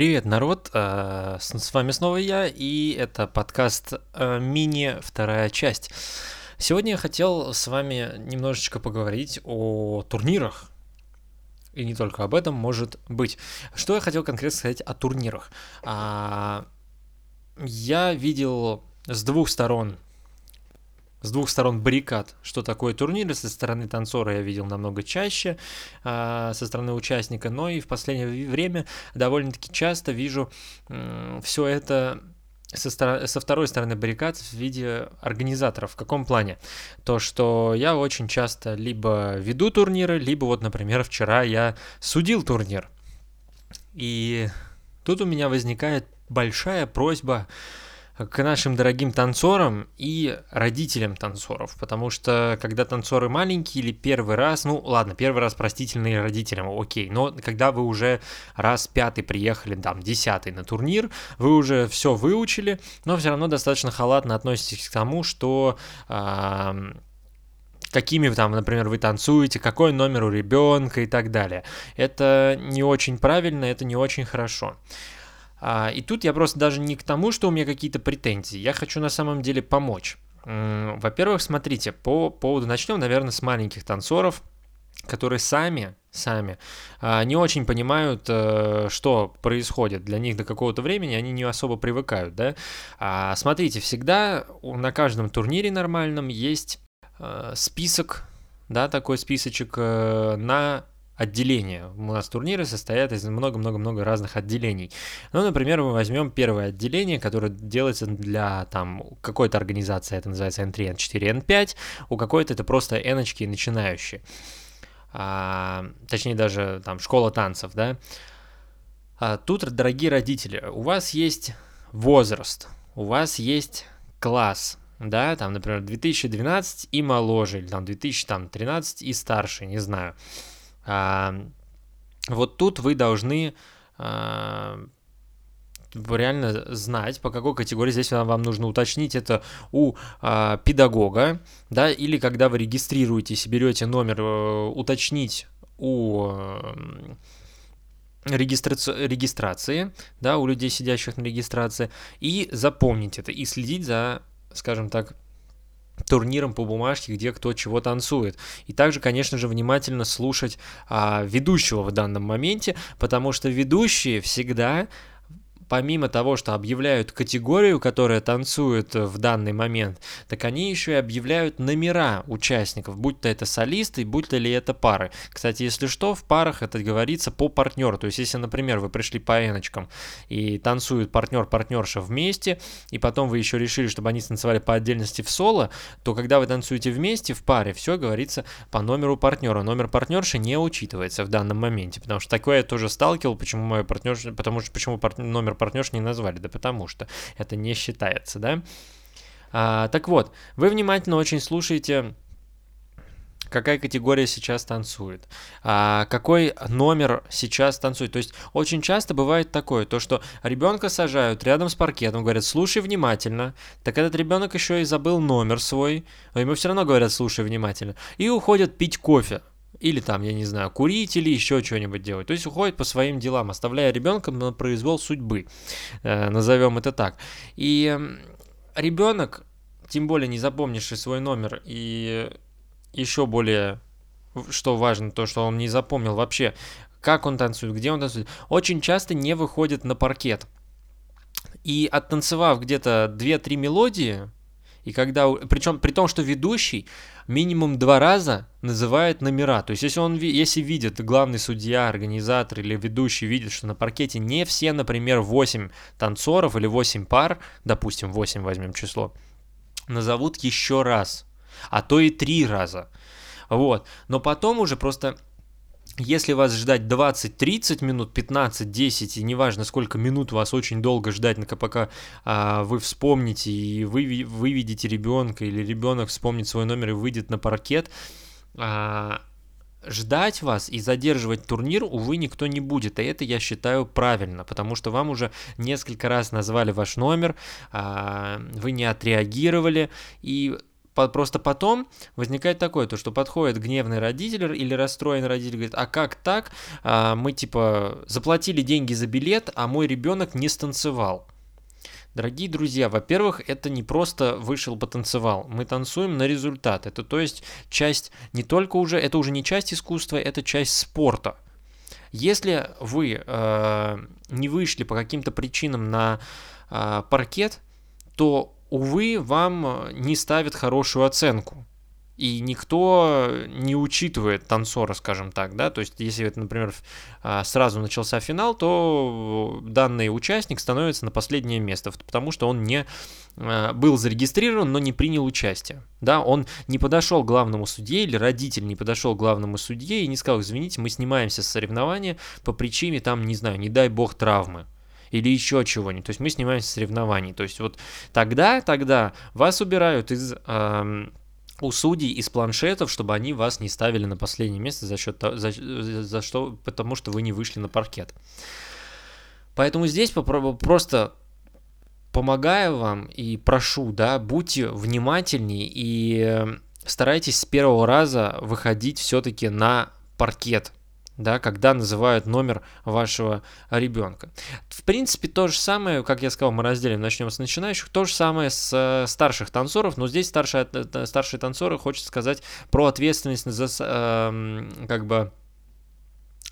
Привет, народ! Э, с вами снова я, и это подкаст э, «Мини. Вторая часть». Сегодня я хотел с вами немножечко поговорить о турнирах, и не только об этом, может быть. Что я хотел конкретно сказать о турнирах? А, я видел с двух сторон с двух сторон баррикад, что такое турниры. Со стороны танцора я видел намного чаще, э, со стороны участника, но и в последнее время довольно-таки часто вижу все это со, со второй стороны баррикад в виде организаторов. В каком плане? То, что я очень часто либо веду турниры, либо вот, например, вчера я судил турнир. И тут у меня возникает большая просьба к нашим дорогим танцорам и родителям танцоров, потому что когда танцоры маленькие или первый раз, ну ладно, первый раз простительные родителям, окей, но когда вы уже раз пятый приехали, там, десятый на турнир, вы уже все выучили, но все равно достаточно халатно относитесь к тому, что какими там, например, вы танцуете, какой номер у ребенка и так далее. Это не очень правильно, это не очень хорошо. И тут я просто даже не к тому, что у меня какие-то претензии. Я хочу на самом деле помочь. Во-первых, смотрите, по поводу начнем, наверное, с маленьких танцоров, которые сами, сами а, не очень понимают, э, что происходит. Для них до какого-то времени они не особо привыкают, да. А, смотрите, всегда на каждом турнире нормальном есть э, список, да, такой списочек э, на отделения. У нас турниры состоят из много-много-много разных отделений. Ну, например, мы возьмем первое отделение, которое делается для там какой-то организации, это называется N3, N4, N5, у какой-то это просто n начинающие. А, точнее, даже там школа танцев, да. А, тут, дорогие родители, у вас есть возраст, у вас есть класс, да, там, например, 2012 и моложе, или там 2013 и старше, не знаю. А, вот тут вы должны а, реально знать, по какой категории здесь вам нужно уточнить это у а, педагога, да, или когда вы регистрируетесь, берете номер, э, уточнить у э, регистраци... регистрации, да, у людей, сидящих на регистрации, и запомнить это, и следить за, скажем так, турниром по бумажке, где кто чего танцует. И также, конечно же, внимательно слушать а, ведущего в данном моменте, потому что ведущие всегда помимо того, что объявляют категорию, которая танцует в данный момент, так они еще и объявляют номера участников, будь то это солисты, будь то ли это пары. Кстати, если что, в парах это говорится по партнеру. То есть, если, например, вы пришли по эночкам и танцуют партнер-партнерша вместе, и потом вы еще решили, чтобы они танцевали по отдельности в соло, то когда вы танцуете вместе в паре, все говорится по номеру партнера. Номер партнерши не учитывается в данном моменте, потому что такое я тоже сталкивал, почему мой партнер, потому что почему партнер, номер партнерш не назвали? Да потому что это не считается, да? А, так вот, вы внимательно очень слушаете какая категория сейчас танцует, а, какой номер сейчас танцует. То есть очень часто бывает такое, то что ребенка сажают рядом с паркетом, говорят, слушай внимательно, так этот ребенок еще и забыл номер свой, но ему все равно говорят, слушай внимательно, и уходят пить кофе или там, я не знаю, курить или еще что-нибудь делать. То есть уходит по своим делам, оставляя ребенка на произвол судьбы, э, назовем это так. И ребенок, тем более не запомнивший свой номер и еще более, что важно, то, что он не запомнил вообще, как он танцует, где он танцует, очень часто не выходит на паркет. И оттанцевав где-то 2-3 мелодии, и когда, причем при том, что ведущий минимум два раза называет номера. То есть, если он, если видит главный судья, организатор или ведущий видит, что на паркете не все, например, 8 танцоров или 8 пар, допустим, 8 возьмем число, назовут еще раз, а то и три раза. Вот. Но потом уже просто если вас ждать 20-30 минут, 15-10, и неважно сколько минут вас очень долго ждать, пока а, вы вспомните и вы выведете ребенка, или ребенок вспомнит свой номер и выйдет на паркет, а, ждать вас и задерживать турнир, увы, никто не будет. И это я считаю правильно, потому что вам уже несколько раз назвали ваш номер, а, вы не отреагировали, и просто потом возникает такое, то что подходит гневный родитель или расстроенный родитель, говорит, а как так? А, мы типа заплатили деньги за билет, а мой ребенок не станцевал. Дорогие друзья, во-первых, это не просто вышел потанцевал, мы танцуем на результат. Это то есть часть не только уже, это уже не часть искусства, это часть спорта. Если вы э, не вышли по каким-то причинам на э, паркет, то, увы, вам не ставят хорошую оценку. И никто не учитывает танцора, скажем так, да, то есть если например, а, сразу начался финал, то данный участник становится на последнее место, потому что он не а, был зарегистрирован, но не принял участие, да, он не подошел к главному судье или родитель не подошел к главному судье и не сказал, извините, мы снимаемся с соревнования по причине там, не знаю, не дай бог травмы, или еще чего-нибудь. То есть мы снимаемся с соревнований. То есть вот тогда, тогда вас убирают из э, у судей из планшетов, чтобы они вас не ставили на последнее место за счет за, за что, потому что вы не вышли на паркет. Поэтому здесь попробую просто помогаю вам и прошу, да, будьте внимательнее и старайтесь с первого раза выходить все-таки на паркет да, когда называют номер вашего ребенка. В принципе, то же самое, как я сказал, мы разделим, начнем с начинающих, то же самое с э, старших танцоров, но здесь старшие, э, старшие танцоры хочется сказать про ответственность за, э, как бы,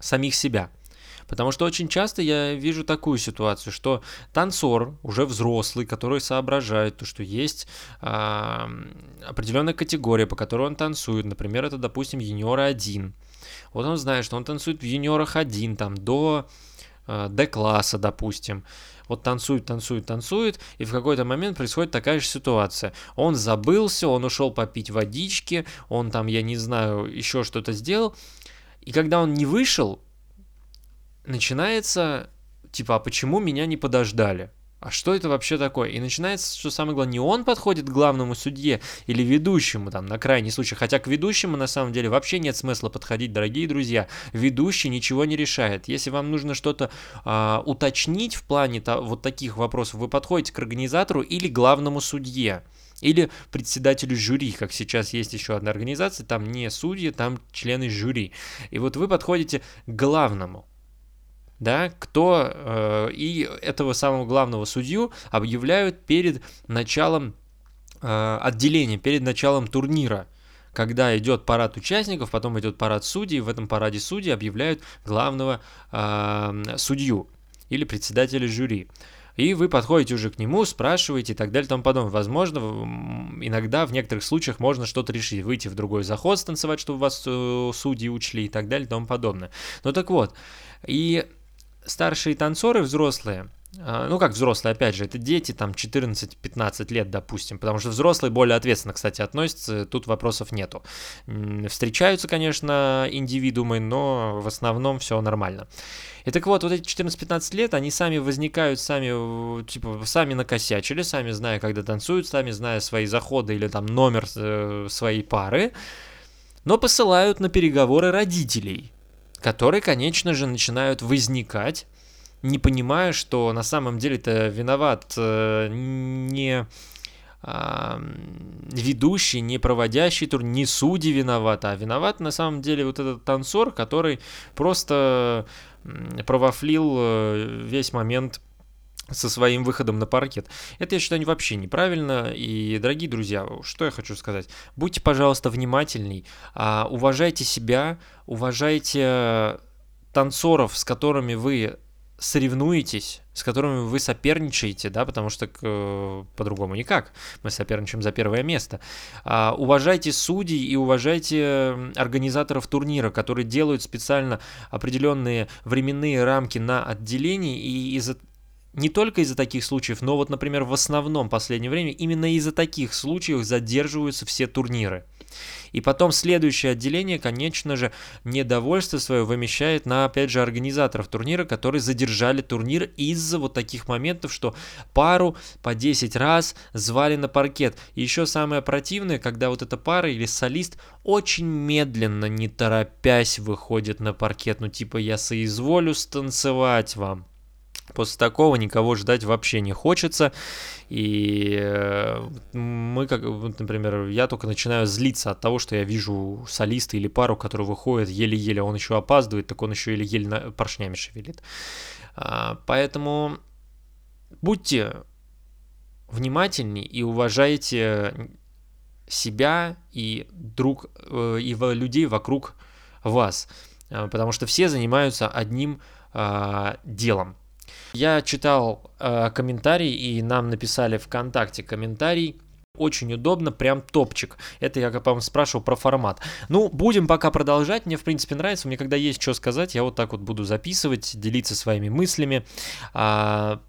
самих себя. Потому что очень часто я вижу такую ситуацию, что танцор, уже взрослый, который соображает, то, что есть э, определенная категория, по которой он танцует, например, это, допустим, юниоры 1, вот он знает, что он танцует в юниорах один, там, до э, D-класса, допустим. Вот танцует, танцует, танцует, и в какой-то момент происходит такая же ситуация. Он забылся, он ушел попить водички, он там, я не знаю, еще что-то сделал. И когда он не вышел, начинается, типа, а почему меня не подождали? А что это вообще такое? И начинается, что самое главное, не он подходит к главному судье или ведущему, там, на крайний случай. Хотя к ведущему, на самом деле, вообще нет смысла подходить, дорогие друзья. Ведущий ничего не решает. Если вам нужно что-то а, уточнить в плане та, вот таких вопросов, вы подходите к организатору или главному судье. Или председателю жюри, как сейчас есть еще одна организация, там не судьи, там члены жюри. И вот вы подходите к главному да, кто э, и этого самого главного судью объявляют перед началом э, отделения, перед началом турнира. Когда идет парад участников, потом идет парад судей, в этом параде судей объявляют главного э, судью или председателя жюри. И вы подходите уже к нему, спрашиваете и так далее и тому подобное. Возможно, иногда в некоторых случаях можно что-то решить, выйти в другой заход, станцевать, чтобы вас э, судьи учли и так далее и тому подобное. Ну так вот, и старшие танцоры, взрослые, а, ну как взрослые, опять же, это дети, там 14-15 лет, допустим, потому что взрослые более ответственно, кстати, относятся, тут вопросов нету. Встречаются, конечно, индивидуумы, но в основном все нормально. И так вот, вот эти 14-15 лет, они сами возникают, сами, типа, сами накосячили, сами зная, когда танцуют, сами зная свои заходы или там номер э, своей пары, но посылают на переговоры родителей, которые, конечно же, начинают возникать, не понимая, что на самом деле это виноват э, не э, ведущий, не проводящий тур, не судьи виноват, а виноват на самом деле вот этот танцор, который просто провафлил э, весь момент со своим выходом на паркет. Это, я считаю, вообще неправильно. И, дорогие друзья, что я хочу сказать? Будьте, пожалуйста, внимательней, а, уважайте себя, уважайте танцоров, с которыми вы соревнуетесь, с которыми вы соперничаете, да, потому что э, по-другому никак. Мы соперничаем за первое место. А, уважайте судей и уважайте организаторов турнира, которые делают специально определенные временные рамки на отделении, и из-за не только из-за таких случаев, но вот, например, в основном в последнее время именно из-за таких случаев задерживаются все турниры. И потом следующее отделение, конечно же, недовольство свое вымещает на, опять же, организаторов турнира, которые задержали турнир из-за вот таких моментов, что пару по 10 раз звали на паркет. И еще самое противное, когда вот эта пара или солист очень медленно, не торопясь, выходит на паркет. Ну, типа, я соизволю станцевать вам После такого никого ждать вообще не хочется. И э, мы, как, например, я только начинаю злиться от того, что я вижу солиста или пару, который выходит еле-еле, он еще опаздывает, так он еще еле-еле поршнями шевелит. А, поэтому будьте внимательнее и уважайте себя и друг э, и людей вокруг вас, а, потому что все занимаются одним э, делом. Я читал э, комментарий, и нам написали ВКонтакте комментарий. Очень удобно, прям топчик. Это я, по-моему, спрашивал про формат. Ну, будем пока продолжать. Мне, в принципе, нравится. Мне когда есть что сказать, я вот так вот буду записывать, делиться своими мыслями. А,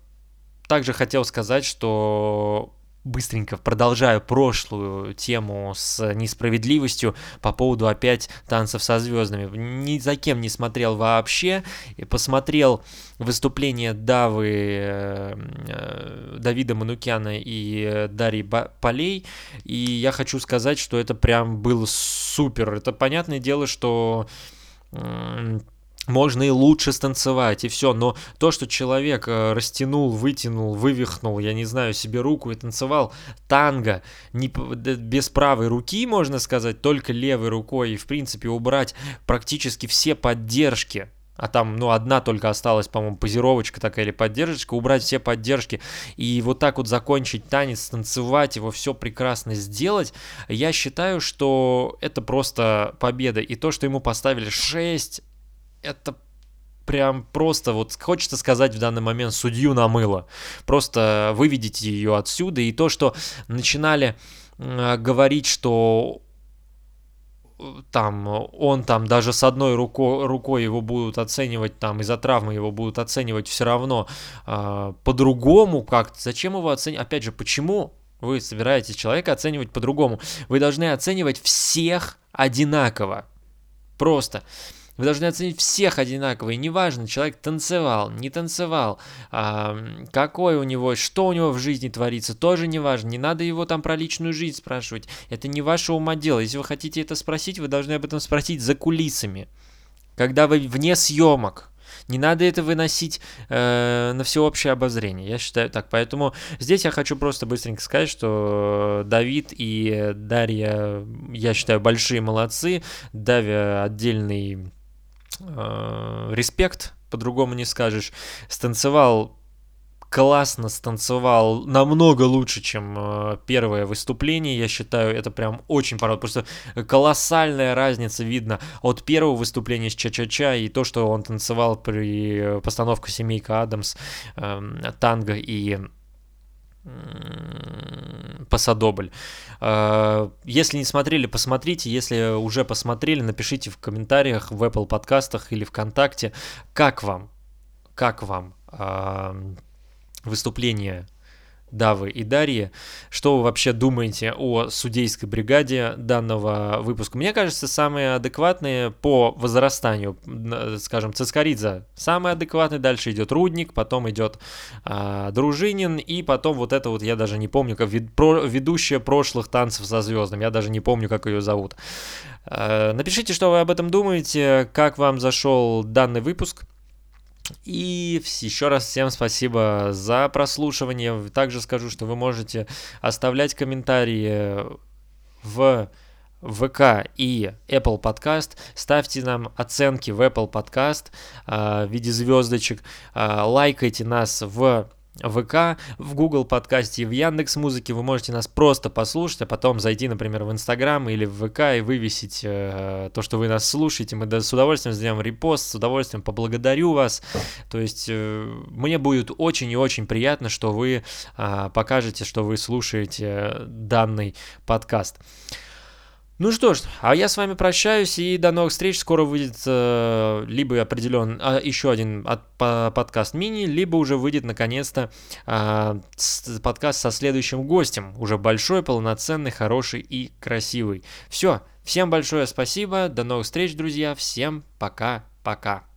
также хотел сказать, что быстренько продолжаю прошлую тему с несправедливостью по поводу опять танцев со звездами. Ни за кем не смотрел вообще. И посмотрел выступление Давы, э, э, Давида Манукяна и Дарьи Полей. И я хочу сказать, что это прям было супер. Это понятное дело, что можно и лучше станцевать, и все. Но то, что человек э, растянул, вытянул, вывихнул, я не знаю, себе руку и танцевал танго не, без правой руки, можно сказать, только левой рукой, и, в принципе, убрать практически все поддержки, а там, ну, одна только осталась, по-моему, позировочка такая или поддержка, убрать все поддержки и вот так вот закончить танец, танцевать его, все прекрасно сделать, я считаю, что это просто победа. И то, что ему поставили 6 это прям просто, вот хочется сказать в данный момент, судью намыло. Просто выведите ее отсюда. И то, что начинали э, говорить, что э, там он там даже с одной руко, рукой его будут оценивать там из-за травмы его будут оценивать все равно э, по-другому как зачем его оценивать опять же почему вы собираетесь человека оценивать по-другому вы должны оценивать всех одинаково просто вы должны оценить всех одинаково, и неважно, человек танцевал, не танцевал, а, какой у него, что у него в жизни творится, тоже неважно. Не надо его там про личную жизнь спрашивать. Это не ваше умодело. Если вы хотите это спросить, вы должны об этом спросить за кулисами. Когда вы вне съемок. Не надо это выносить э, на всеобщее обозрение. Я считаю так. Поэтому здесь я хочу просто быстренько сказать, что Давид и Дарья, я считаю, большие молодцы. Давя отдельный э, респект, по-другому не скажешь. Станцевал классно станцевал, намного лучше, чем э, первое выступление, я считаю, это прям очень понравилось, просто колоссальная разница видно от первого выступления с Ча-Ча-Ча и то, что он танцевал при постановке Семейка Адамс, э, танго и Пасадобль. А, если не смотрели, посмотрите. Если уже посмотрели, напишите в комментариях в Apple подкастах или ВКонтакте, как вам, как вам выступление Давы и Дарьи. Что вы вообще думаете о судейской бригаде данного выпуска? Мне кажется, самые адекватные по возрастанию, скажем, Цискоридзе самый адекватный, дальше идет Рудник, потом идет а, Дружинин, и потом вот это вот, я даже не помню, как вед, про, ведущая прошлых танцев со звездами, я даже не помню, как ее зовут. А, напишите, что вы об этом думаете, как вам зашел данный выпуск. И еще раз всем спасибо за прослушивание. Также скажу, что вы можете оставлять комментарии в ВК и Apple Podcast. Ставьте нам оценки в Apple Podcast э, в виде звездочек. Э, лайкайте нас в ВК, в Google подкасте и в Яндекс Музыке. Вы можете нас просто послушать, а потом зайти, например, в Инстаграм или в ВК и вывесить э, то, что вы нас слушаете. Мы да, с удовольствием сделаем репост, с удовольствием поблагодарю вас. То есть э, мне будет очень и очень приятно, что вы э, покажете, что вы слушаете данный подкаст. Ну что ж, а я с вами прощаюсь и до новых встреч. Скоро выйдет э, либо определен а, еще один от, по, подкаст мини, либо уже выйдет наконец-то э, с, подкаст со следующим гостем. Уже большой, полноценный, хороший и красивый. Все, всем большое спасибо, до новых встреч, друзья, всем пока-пока.